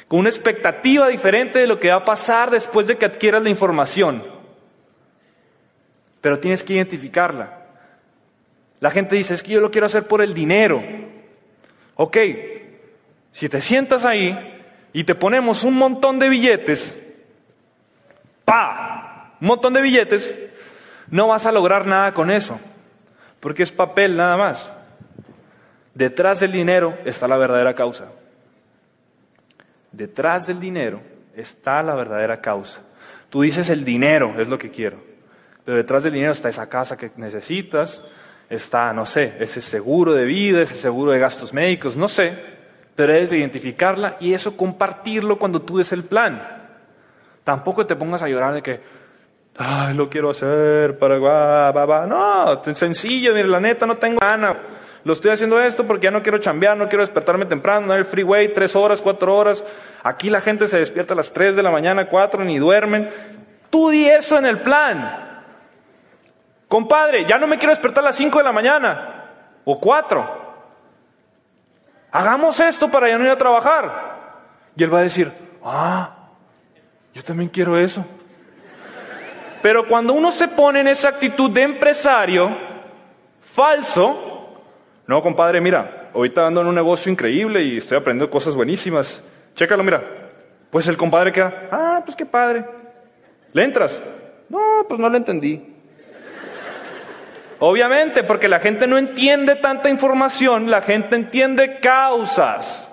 con una expectativa diferente de lo que va a pasar después de que adquieras la información. Pero tienes que identificarla. La gente dice, es que yo lo quiero hacer por el dinero. Ok, si te sientas ahí y te ponemos un montón de billetes, pa, un montón de billetes, no vas a lograr nada con eso, porque es papel nada más. Detrás del dinero está la verdadera causa. Detrás del dinero está la verdadera causa. Tú dices el dinero es lo que quiero, pero detrás del dinero está esa casa que necesitas, está, no sé, ese seguro de vida, ese seguro de gastos médicos, no sé, pero debes identificarla y eso compartirlo cuando tú des el plan. Tampoco te pongas a llorar de que, ay, lo quiero hacer para, va, va, va. No, sencillo, mire, la neta no tengo ganas. Lo estoy haciendo esto porque ya no quiero chambear, no quiero despertarme temprano, no hay freeway, tres horas, cuatro horas. Aquí la gente se despierta a las tres de la mañana, cuatro, ni duermen. Tú di eso en el plan. Compadre, ya no me quiero despertar a las 5 de la mañana o 4. Hagamos esto para ya no ir a trabajar. Y él va a decir, ah, yo también quiero eso. Pero cuando uno se pone en esa actitud de empresario falso, no, compadre, mira, ahorita ando en un negocio increíble y estoy aprendiendo cosas buenísimas. Chécalo, mira. Pues el compadre queda, ah, pues qué padre. ¿Le entras? No, pues no le entendí. Obviamente, porque la gente no entiende tanta información, la gente entiende causas.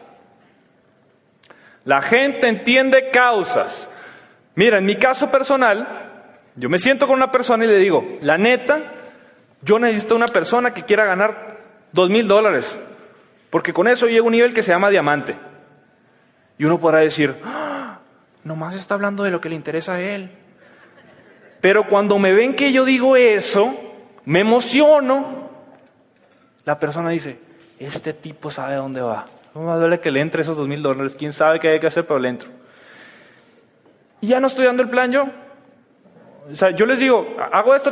La gente entiende causas. Mira, en mi caso personal, yo me siento con una persona y le digo, la neta, yo necesito una persona que quiera ganar dos mil dólares, porque con eso llego a un nivel que se llama diamante. Y uno podrá decir, ¡Ah! nomás está hablando de lo que le interesa a él. Pero cuando me ven que yo digo eso, me emociono, la persona dice, este tipo sabe dónde va. No me duele que le entre esos dos mil dólares, quién sabe qué hay que hacer, pero le entro. Y ya no estoy dando el plan yo. O sea, yo les digo, hago esto,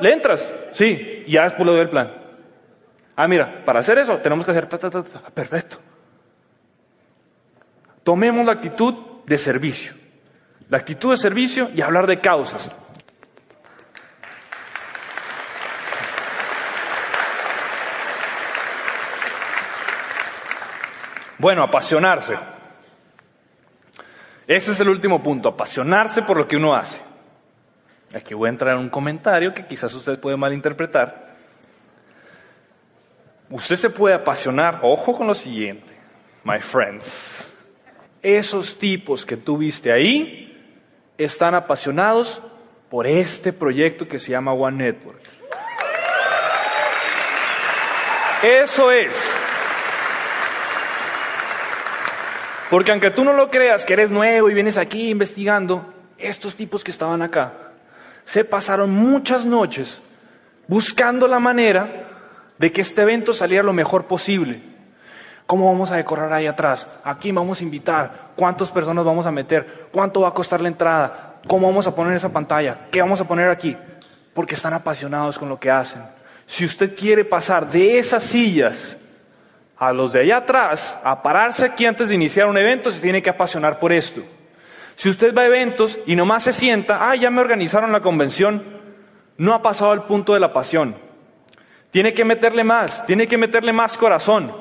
¿le entras? Sí, y ya después le doy el plan. Ah, mira, para hacer eso tenemos que hacer ta, ta, ta, ta. Perfecto. Tomemos la actitud de servicio. La actitud de servicio y hablar de causas. Bueno, apasionarse. Ese es el último punto, apasionarse por lo que uno hace. Aquí voy a entrar en un comentario que quizás usted puede malinterpretar. Usted se puede apasionar, ojo con lo siguiente, my friends. Esos tipos que tú viste ahí están apasionados por este proyecto que se llama One Network. Eso es. Porque aunque tú no lo creas, que eres nuevo y vienes aquí investigando, estos tipos que estaban acá se pasaron muchas noches buscando la manera de que este evento saliera lo mejor posible. ¿Cómo vamos a decorar ahí atrás? ¿A quién vamos a invitar? ¿Cuántas personas vamos a meter? ¿Cuánto va a costar la entrada? ¿Cómo vamos a poner esa pantalla? ¿Qué vamos a poner aquí? Porque están apasionados con lo que hacen. Si usted quiere pasar de esas sillas a los de allá atrás a pararse aquí antes de iniciar un evento, se tiene que apasionar por esto. Si usted va a eventos y nomás se sienta, ah, ya me organizaron la convención, no ha pasado al punto de la pasión. Tiene que meterle más, tiene que meterle más corazón.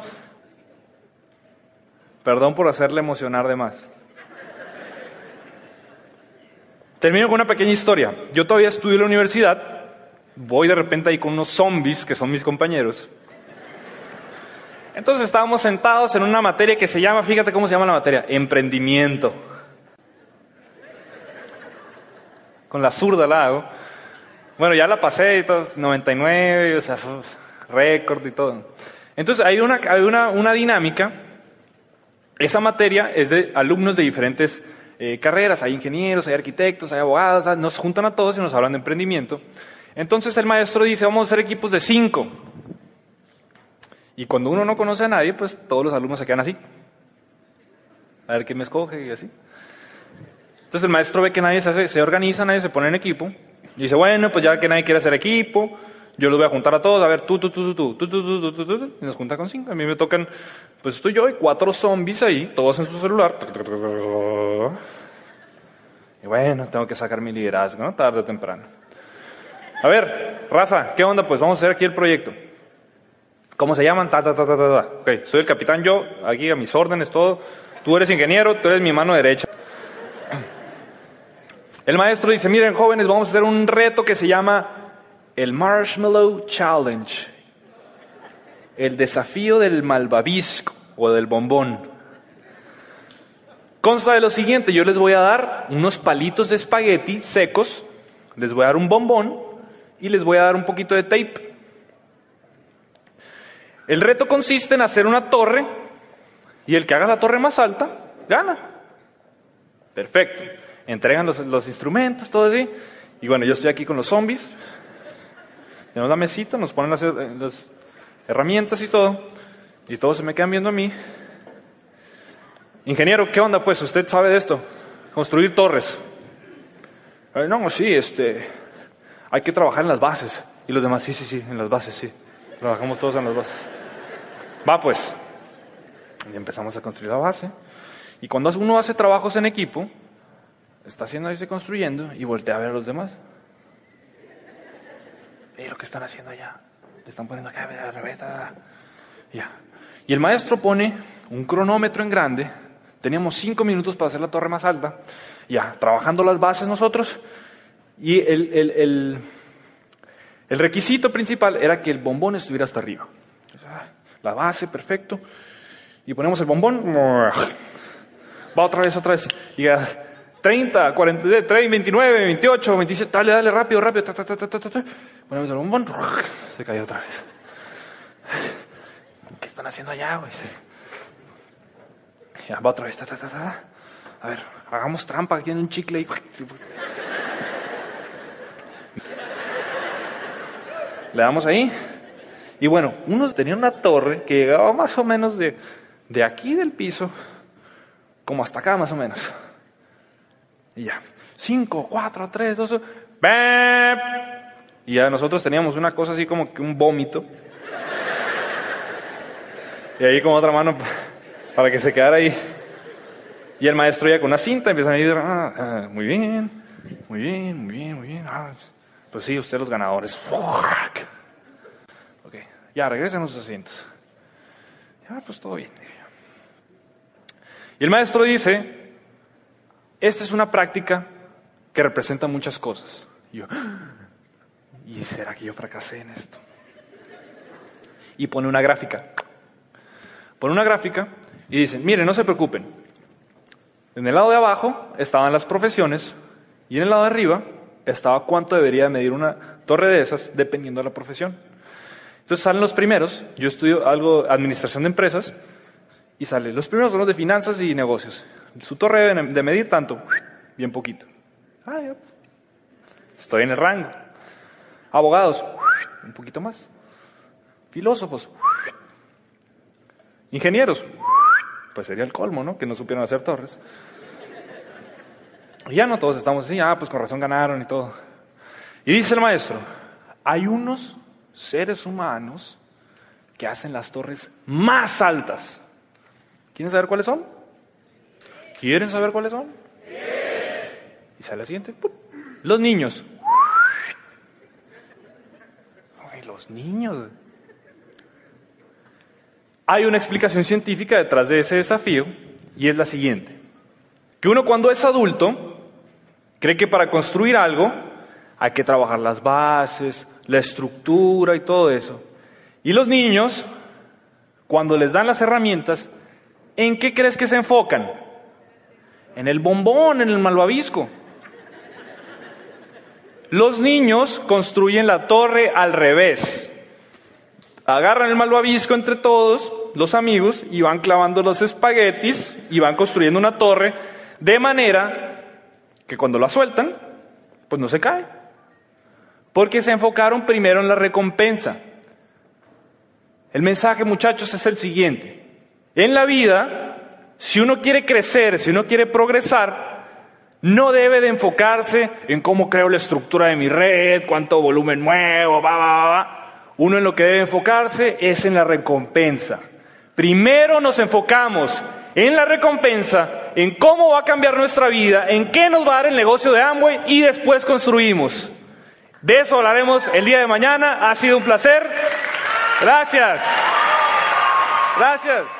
Perdón por hacerle emocionar de más. Termino con una pequeña historia. Yo todavía estudio en la universidad, voy de repente ahí con unos zombies que son mis compañeros. Entonces estábamos sentados en una materia que se llama, fíjate cómo se llama la materia, emprendimiento. Con la zurda la hago. Bueno, ya la pasé y todo, 99, o sea, récord y todo. Entonces hay una, hay una, una dinámica. Esa materia es de alumnos de diferentes eh, carreras. Hay ingenieros, hay arquitectos, hay abogados. Nos juntan a todos y nos hablan de emprendimiento. Entonces el maestro dice, vamos a hacer equipos de cinco. Y cuando uno no conoce a nadie, pues todos los alumnos se quedan así. A ver quién me escoge y así. Entonces el maestro ve que nadie se, hace, se organiza, nadie se pone en equipo. Y dice, bueno, pues ya que nadie quiere hacer equipo, yo los voy a juntar a todos, a ver, tú, tú, tú, tú, tú, tú, tú, tú, tú, y nos junta con cinco. A mí me tocan, pues estoy yo y cuatro zombies ahí, todos en su celular. Y bueno, tengo que sacar mi liderazgo, ¿no? Tarde o temprano. A ver, raza, ¿qué onda? Pues vamos a hacer aquí el proyecto. ¿Cómo se llaman? Ta, ta, ta, ta, ta, soy el capitán yo, aquí a mis órdenes, todo. Tú eres ingeniero, tú eres mi mano derecha. El maestro dice, miren jóvenes, vamos a hacer un reto que se llama el Marshmallow Challenge. El desafío del malvavisco o del bombón. Consta de lo siguiente, yo les voy a dar unos palitos de espagueti secos, les voy a dar un bombón y les voy a dar un poquito de tape. El reto consiste en hacer una torre y el que haga la torre más alta gana. Perfecto. Entregan los, instrumentos, todo así. Y bueno, yo estoy aquí con los zombies. Tenemos la mesita, nos ponen las, las herramientas y todo. Y todos se me quedan viendo a mí. Ingeniero, ¿qué onda pues? ¿Usted sabe de esto? Construir torres. Eh, no, sí, este, hay que trabajar en las bases. Y los demás, sí, sí, sí, en las bases, sí. Trabajamos todos en las bases. Va pues. Y empezamos a construir la base. Y cuando uno hace trabajos en equipo, está haciendo ahí, se construyendo y voltea a ver a los demás. Y lo que están haciendo allá. Le están poniendo acá, la Ya. Y el maestro pone un cronómetro en grande. Teníamos cinco minutos para hacer la torre más alta. Ya, trabajando las bases nosotros. Y el, el, el requisito principal era que el bombón estuviera hasta arriba. La base, perfecto. Y ponemos el bombón. Va otra vez, otra vez. Y 30, 40, 30, 29, 28, 27, dale, dale, rápido, rápido. Ta, ta, ta, Ponemos el bombón, se cayó otra vez. ¿Qué están haciendo allá, güey? Ya, va otra vez. A ver, hagamos trampa aquí en un chicle. Y... Le damos ahí. Y bueno, unos tenían una torre que llegaba más o menos de, de aquí del piso, como hasta acá más o menos. Y ya, cinco, cuatro, tres, dos, y ya nosotros teníamos una cosa así como que un vómito. Y ahí con otra mano para que se quedara ahí. Y el maestro ya con una cinta empieza a decir, ah, ah, muy bien, muy bien, muy bien, muy bien. Ah, pues sí, usted los ganadores. Ok, ya regresen a sus asientos. Ya, pues todo bien. Y el maestro dice, esta es una práctica que representa muchas cosas. Y yo, ¿y será que yo fracasé en esto? Y pone una gráfica. Pone una gráfica y dice, miren, no se preocupen. En el lado de abajo estaban las profesiones y en el lado de arriba estaba cuánto debería medir una torre de esas dependiendo de la profesión. Entonces salen los primeros, yo estudio algo, administración de empresas, y sale, los primeros son los de finanzas y negocios. Su torre de medir tanto, bien poquito. Ah, Estoy en el rango. Abogados, un poquito más. Filósofos, ingenieros, pues sería el colmo, ¿no? Que no supieron hacer torres. Y ya no todos estamos así, ah, pues con razón ganaron y todo. Y dice el maestro, hay unos seres humanos que hacen las torres más altas. ¿Quieren saber cuáles son? ¿Quieren saber cuáles son? Y sale la siguiente. Los niños. Ay, los niños. Hay una explicación científica detrás de ese desafío y es la siguiente. Que uno cuando es adulto cree que para construir algo hay que trabajar las bases, la estructura y todo eso. Y los niños, cuando les dan las herramientas, ¿en qué crees que se enfocan? En el bombón, en el malvavisco. Los niños construyen la torre al revés. Agarran el malvavisco entre todos, los amigos, y van clavando los espaguetis y van construyendo una torre de manera que cuando la sueltan, pues no se cae. Porque se enfocaron primero en la recompensa. El mensaje, muchachos, es el siguiente. En la vida, si uno quiere crecer, si uno quiere progresar, no debe de enfocarse en cómo creo la estructura de mi red, cuánto volumen muevo, va, va, va. Uno en lo que debe enfocarse es en la recompensa. Primero nos enfocamos en la recompensa, en cómo va a cambiar nuestra vida, en qué nos va a dar el negocio de Amway y después construimos. De eso hablaremos el día de mañana. Ha sido un placer. Gracias. Gracias.